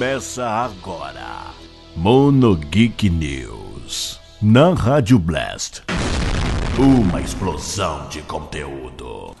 Começa agora. Mono Geek News. Na Rádio Blast. Uma explosão de conteúdo.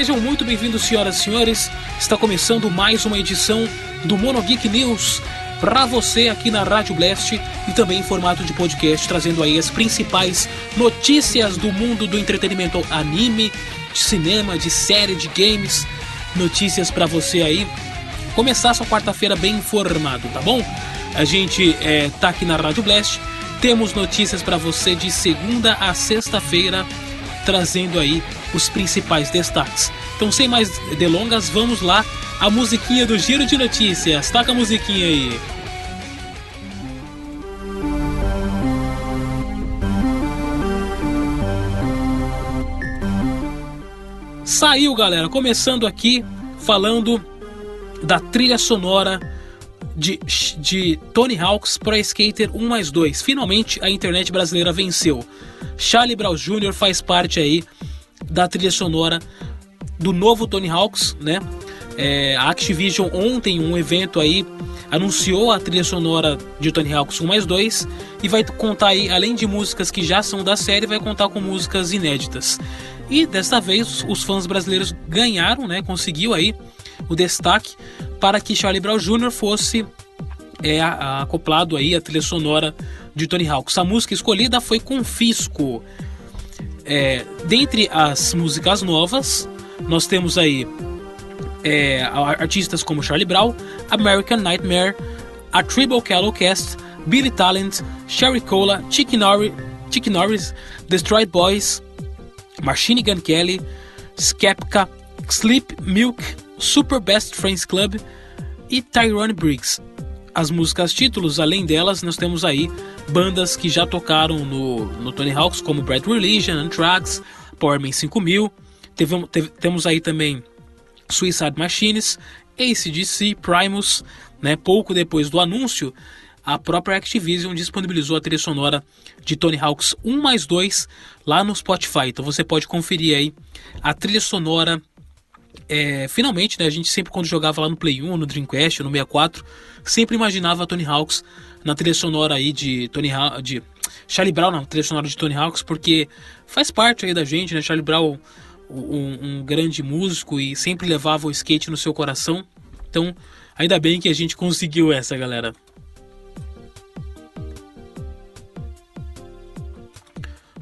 Sejam muito bem-vindos, senhoras e senhores. Está começando mais uma edição do Mono Geek News para você aqui na Rádio Blast e também em formato de podcast, trazendo aí as principais notícias do mundo do entretenimento anime, de cinema, de série, de games, notícias para você aí começar sua quarta-feira bem informado, tá bom? A gente é, tá aqui na Rádio Blast, temos notícias para você de segunda a sexta-feira, trazendo aí os principais destaques. Então, sem mais delongas, vamos lá. A musiquinha do Giro de Notícias. Taca a musiquinha aí. Saiu, galera. Começando aqui falando da trilha sonora de, de Tony Hawk's Pro Skater 1 mais 2. Finalmente a internet brasileira venceu. Charlie Brown Jr. faz parte aí da trilha sonora do novo Tony Hawks, né? É, a Activision ontem, um evento aí, anunciou a trilha sonora de Tony Hawk's 1 mais 2 e vai contar aí, além de músicas que já são da série, vai contar com músicas inéditas. E desta vez os fãs brasileiros ganharam, né? Conseguiu aí o destaque para que Charlie Brown Jr. fosse é, acoplado aí a trilha sonora de Tony Hawk. A música escolhida foi Confisco. É, dentre as músicas novas, nós temos aí é, artistas como Charlie Brown, American Nightmare, a Tribal Callow Cast, Billy Talent, Sherry Cola, Chick Norris, Chick Norris, Destroyed Boys, Machine Gun Kelly, Skepka, Sleep Milk, Super Best Friends Club e Tyrone Briggs. As músicas títulos, além delas, nós temos aí bandas que já tocaram no, no Tony Hawks, como Bad Religion, Anthrax, Powerman 5000. Teve, teve, temos aí também Suicide Machines, ACDC, Primus. Né? Pouco depois do anúncio, a própria Activision disponibilizou a trilha sonora de Tony Hawks 1 mais 2 lá no Spotify. Então você pode conferir aí a trilha sonora. É, finalmente, né, a gente sempre quando jogava lá no Play 1, no Dreamcast, no 64, sempre imaginava Tony Hawks na trilha sonora aí de Tony ha de Charlie Brown na trilha sonora de Tony Hawks, porque faz parte aí da gente, né? Charlie Brown, um, um grande músico e sempre levava o skate no seu coração. Então, ainda bem que a gente conseguiu essa, galera.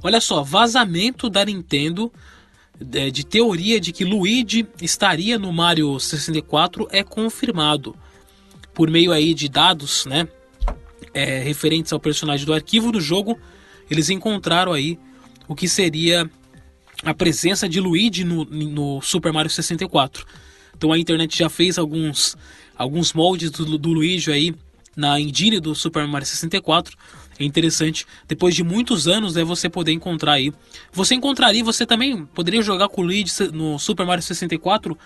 Olha só, vazamento da Nintendo de teoria de que Luigi estaria no Mario 64 é confirmado por meio aí de dados, né, é, referentes ao personagem do arquivo do jogo, eles encontraram aí o que seria a presença de Luigi no, no Super Mario 64. Então a internet já fez alguns, alguns moldes do, do Luigi aí na engine do Super Mario 64. É interessante, depois de muitos anos, é você poder encontrar aí. Você encontraria, você também poderia jogar com o Luigi no Super Mario 64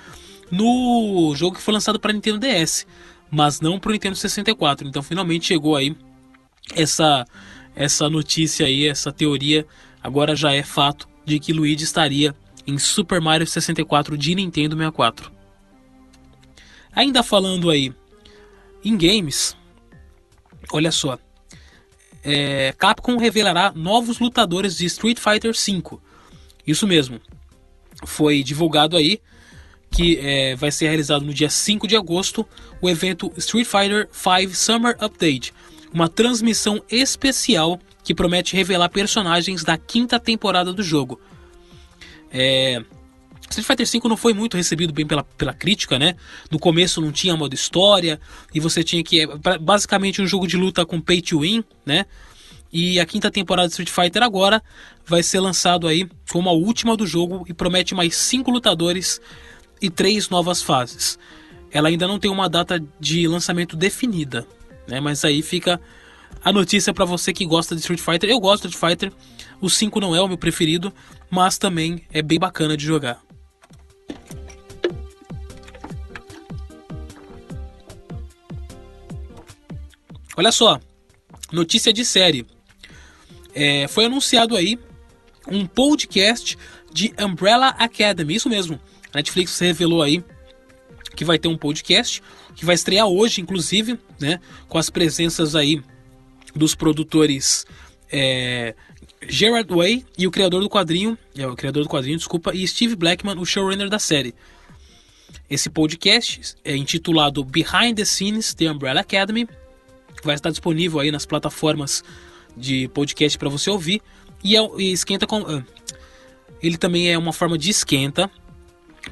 no jogo que foi lançado para Nintendo DS mas não para o Nintendo 64. Então finalmente chegou aí essa essa notícia aí, essa teoria agora já é fato de que Luigi estaria em Super Mario 64 de Nintendo 64. Ainda falando aí em games, olha só, é, Capcom revelará novos lutadores de Street Fighter V. Isso mesmo, foi divulgado aí que é, vai ser realizado no dia 5 de agosto, o evento Street Fighter V Summer Update, uma transmissão especial que promete revelar personagens da quinta temporada do jogo. É, Street Fighter V não foi muito recebido bem pela, pela crítica, né? No começo não tinha modo história e você tinha que. É, basicamente um jogo de luta com pay to win, né? E a quinta temporada de Street Fighter agora vai ser lançado aí como a última do jogo e promete mais cinco lutadores e três novas fases. Ela ainda não tem uma data de lançamento definida, né? mas aí fica a notícia para você que gosta de Street Fighter. Eu gosto de Street Fighter. O 5 não é o meu preferido, mas também é bem bacana de jogar. Olha só, notícia de série. É, foi anunciado aí um podcast de Umbrella Academy, isso mesmo. A Netflix revelou aí que vai ter um podcast que vai estrear hoje, inclusive, né, com as presenças aí dos produtores é, Gerard Way e o criador do quadrinho, é, o criador do quadrinho, desculpa, e Steve Blackman, o showrunner da série. Esse podcast é intitulado Behind the Scenes The Umbrella Academy, vai estar disponível aí nas plataformas de podcast para você ouvir e, é, e esquenta com, uh, ele também é uma forma de esquenta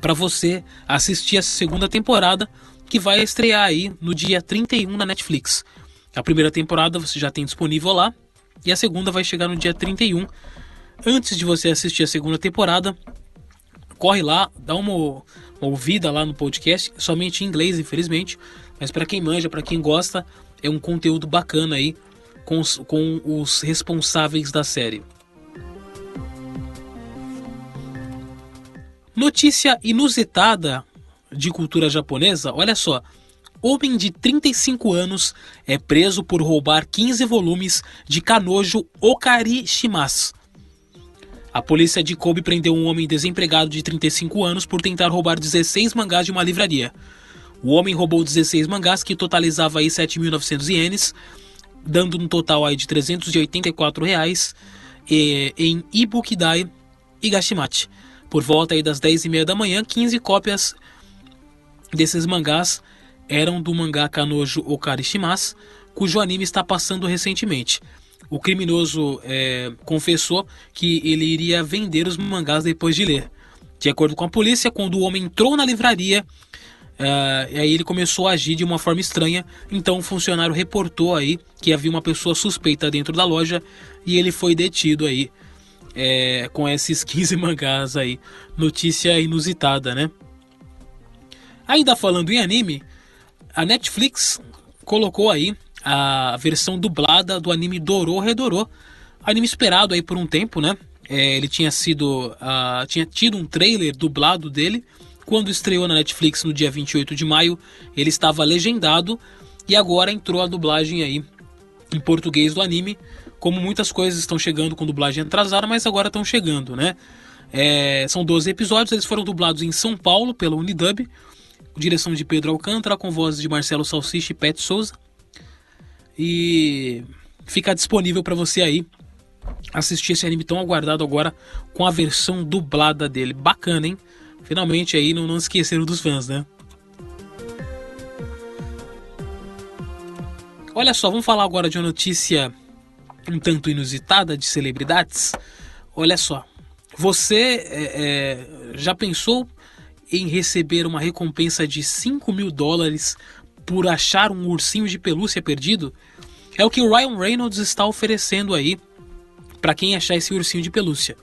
para você assistir a segunda temporada que vai estrear aí no dia 31 na Netflix. A primeira temporada você já tem disponível lá e a segunda vai chegar no dia 31. Antes de você assistir a segunda temporada, corre lá, dá uma, uma ouvida lá no podcast, somente em inglês, infelizmente, mas para quem manja, para quem gosta, é um conteúdo bacana aí com os, com os responsáveis da série. Notícia inusitada de cultura japonesa, olha só. Homem de 35 anos é preso por roubar 15 volumes de Kanojo Okari Shimasu. A polícia de Kobe prendeu um homem desempregado de 35 anos por tentar roubar 16 mangás de uma livraria. O homem roubou 16 mangás que totalizava aí 7.900 ienes, dando um total aí de 384 reais em Ibukidai e Gashimachi. Por volta aí das 10 e meia da manhã, 15 cópias desses mangás eram do mangá Kanojo Okarishimasu, cujo anime está passando recentemente. O criminoso é, confessou que ele iria vender os mangás depois de ler. De acordo com a polícia, quando o homem entrou na livraria, uh, aí ele começou a agir de uma forma estranha. Então o funcionário reportou aí que havia uma pessoa suspeita dentro da loja e ele foi detido aí é, com esses 15 mangás aí. Notícia inusitada, né? Ainda falando em anime, a Netflix colocou aí a versão dublada do anime Dorô Redorô, anime esperado aí por um tempo, né? É, ele tinha sido, uh, tinha tido um trailer dublado dele quando estreou na Netflix no dia 28 de maio. Ele estava legendado e agora entrou a dublagem aí em português do anime como muitas coisas estão chegando com dublagem atrasada, mas agora estão chegando, né? É, são 12 episódios, eles foram dublados em São Paulo pela Unidub, direção de Pedro Alcântara, com vozes de Marcelo Salsicha e Pet Souza. E fica disponível para você aí assistir esse anime tão aguardado agora com a versão dublada dele. Bacana, hein? Finalmente aí não, não esqueceram dos fãs, né? Olha só, vamos falar agora de uma notícia um tanto inusitada de celebridades. Olha só, você é, é, já pensou em receber uma recompensa de 5 mil dólares por achar um ursinho de pelúcia perdido? É o que o Ryan Reynolds está oferecendo aí para quem achar esse ursinho de pelúcia.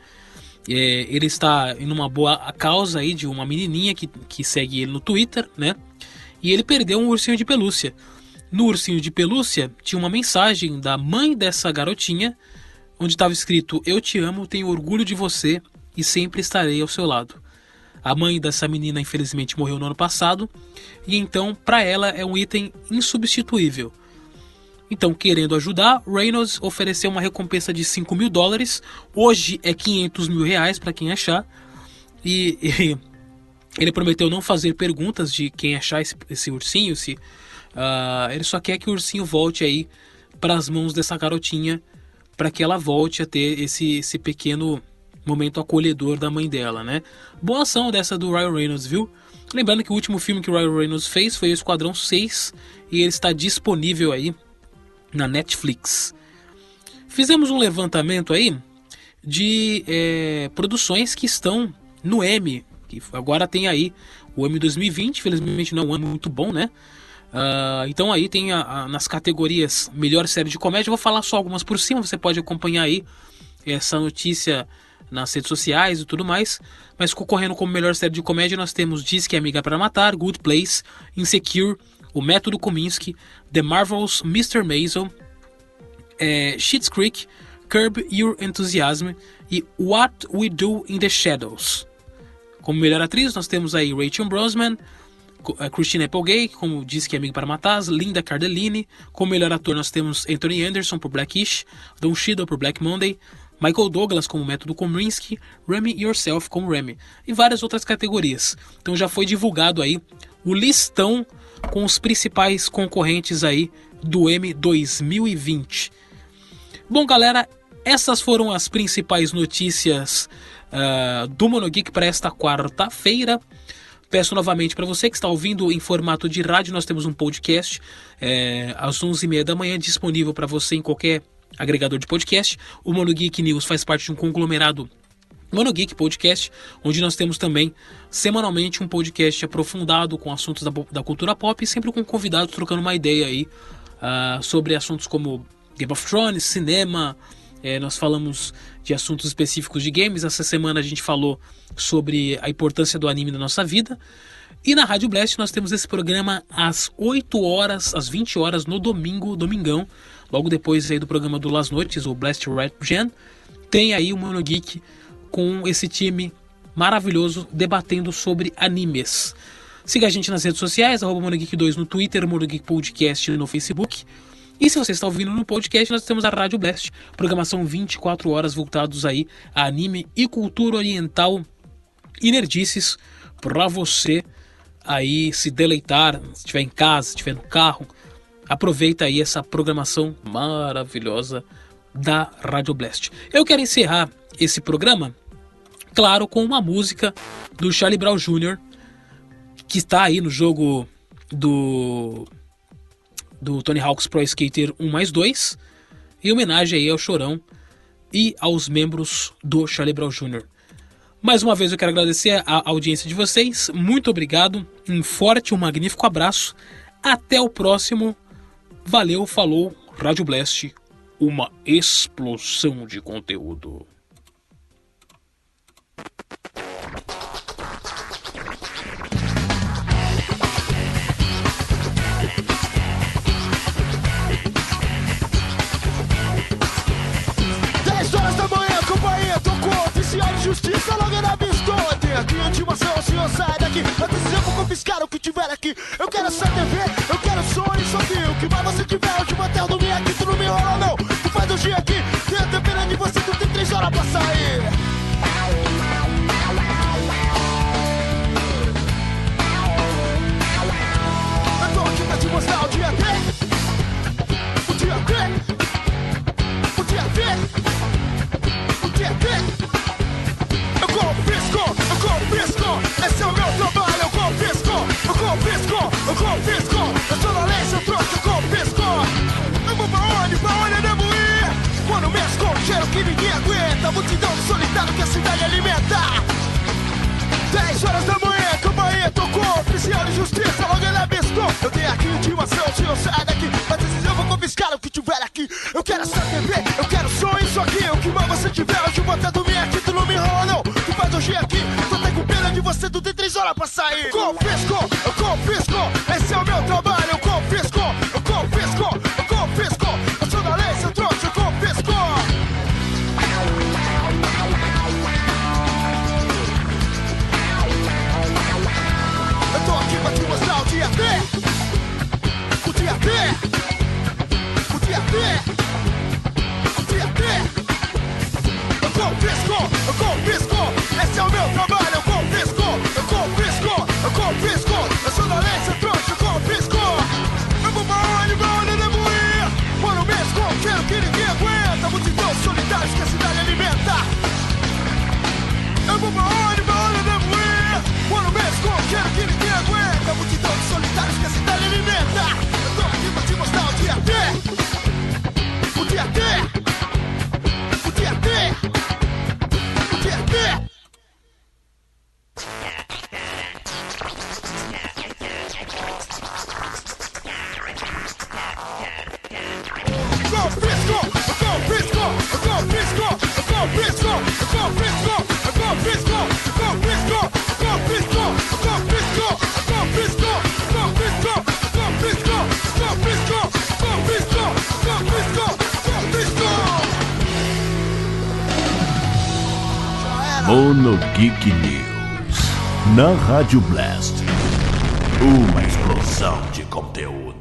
É, ele está em uma boa causa aí de uma menininha que, que segue ele no Twitter, né? E ele perdeu um ursinho de pelúcia. No ursinho de pelúcia tinha uma mensagem da mãe dessa garotinha, onde estava escrito: Eu te amo, tenho orgulho de você e sempre estarei ao seu lado. A mãe dessa menina infelizmente morreu no ano passado e então para ela é um item insubstituível. Então, querendo ajudar, Reynolds ofereceu uma recompensa de 5 mil dólares. Hoje é 500 mil reais para quem achar. E, e, ele prometeu não fazer perguntas de quem achar esse, esse ursinho, se Uh, ele só quer que o ursinho volte aí para as mãos dessa garotinha, para que ela volte a ter esse, esse pequeno momento acolhedor da mãe dela, né? Boa ação dessa do Ryan Reynolds, viu? Lembrando que o último filme que o Ryan Reynolds fez foi o Esquadrão 6 e ele está disponível aí na Netflix. Fizemos um levantamento aí de é, produções que estão no M, que agora tem aí o M 2020, felizmente não é um ano muito bom, né? Uh, então aí tem a, a, nas categorias melhor série de comédia, vou falar só algumas por cima, você pode acompanhar aí essa notícia nas redes sociais e tudo mais. Mas concorrendo como melhor série de comédia, nós temos Diz que é Amiga para Matar, Good Place, Insecure, O Método Kominsky, The Marvels, Mr. Maisel, é, Schitt's Creek, Curb Your Enthusiasm e What We Do in the Shadows. Como melhor atriz, nós temos aí Rachel Brosnan, é, Christina Applegate, como disse que é amigo para matar, Linda Cardellini. Como melhor ator, nós temos Anthony Anderson por Blackish, Don Cheadle por Black Monday, Michael Douglas como Método Kominsky, Remy Yourself como Remy e várias outras categorias. Então já foi divulgado aí o listão com os principais concorrentes aí do M 2020. Bom, galera, essas foram as principais notícias uh, do Monogeek para esta quarta-feira. Peço novamente para você que está ouvindo em formato de rádio, nós temos um podcast é, às 11h30 da manhã disponível para você em qualquer agregador de podcast. O Mono Geek News faz parte de um conglomerado Mono Geek Podcast, onde nós temos também semanalmente um podcast aprofundado com assuntos da, da cultura pop e sempre com convidados trocando uma ideia aí uh, sobre assuntos como Game of Thrones, cinema. É, nós falamos de assuntos específicos de games. Essa semana a gente falou sobre a importância do anime na nossa vida. E na Rádio Blast nós temos esse programa às 8 horas, às 20 horas no domingo, domingão, logo depois aí do programa do Las Noites, o Blast Red Gen. Tem aí o Mono Geek com esse time maravilhoso debatendo sobre animes. Siga a gente nas redes sociais, arroba MonoGeek2 no Twitter, MonoGeek Podcast no Facebook. E se você está ouvindo no podcast, nós temos a Rádio Blast, programação 24 horas voltados aí a anime e cultura oriental e nerdices para você aí se deleitar, se estiver em casa, se estiver no carro. Aproveita aí essa programação maravilhosa da Rádio Blast. Eu quero encerrar esse programa, claro, com uma música do Charlie Brown Jr., que está aí no jogo do do Tony Hawk's Pro Skater 1 mais 2, em homenagem aí ao Chorão e aos membros do Charlie Brown Jr. Mais uma vez eu quero agradecer a audiência de vocês, muito obrigado, um forte um magnífico abraço, até o próximo, valeu, falou, Rádio Blast, uma explosão de conteúdo. Intimação, o senhor sai daqui. Antes eu vou confiscar o que tiver aqui. Eu quero só TV, eu quero e só que O que mais você tiver, hoje manter o dormir aqui. Tu não me enrola não, Eu tenho aqui intimação, senhor sai daqui, mas esses eu vou confiscar o que tiver aqui. Eu quero essa TV, eu quero som, isso aqui, o que mais você tiver, hoje vou até dormir aqui, tu não me enrola não faz hoje aqui. Tô até com pena de você, tu tem três horas pra sair. Confisco, eu confisco, Mono Geek News. Na Rádio Blast. Uma explosão de conteúdo.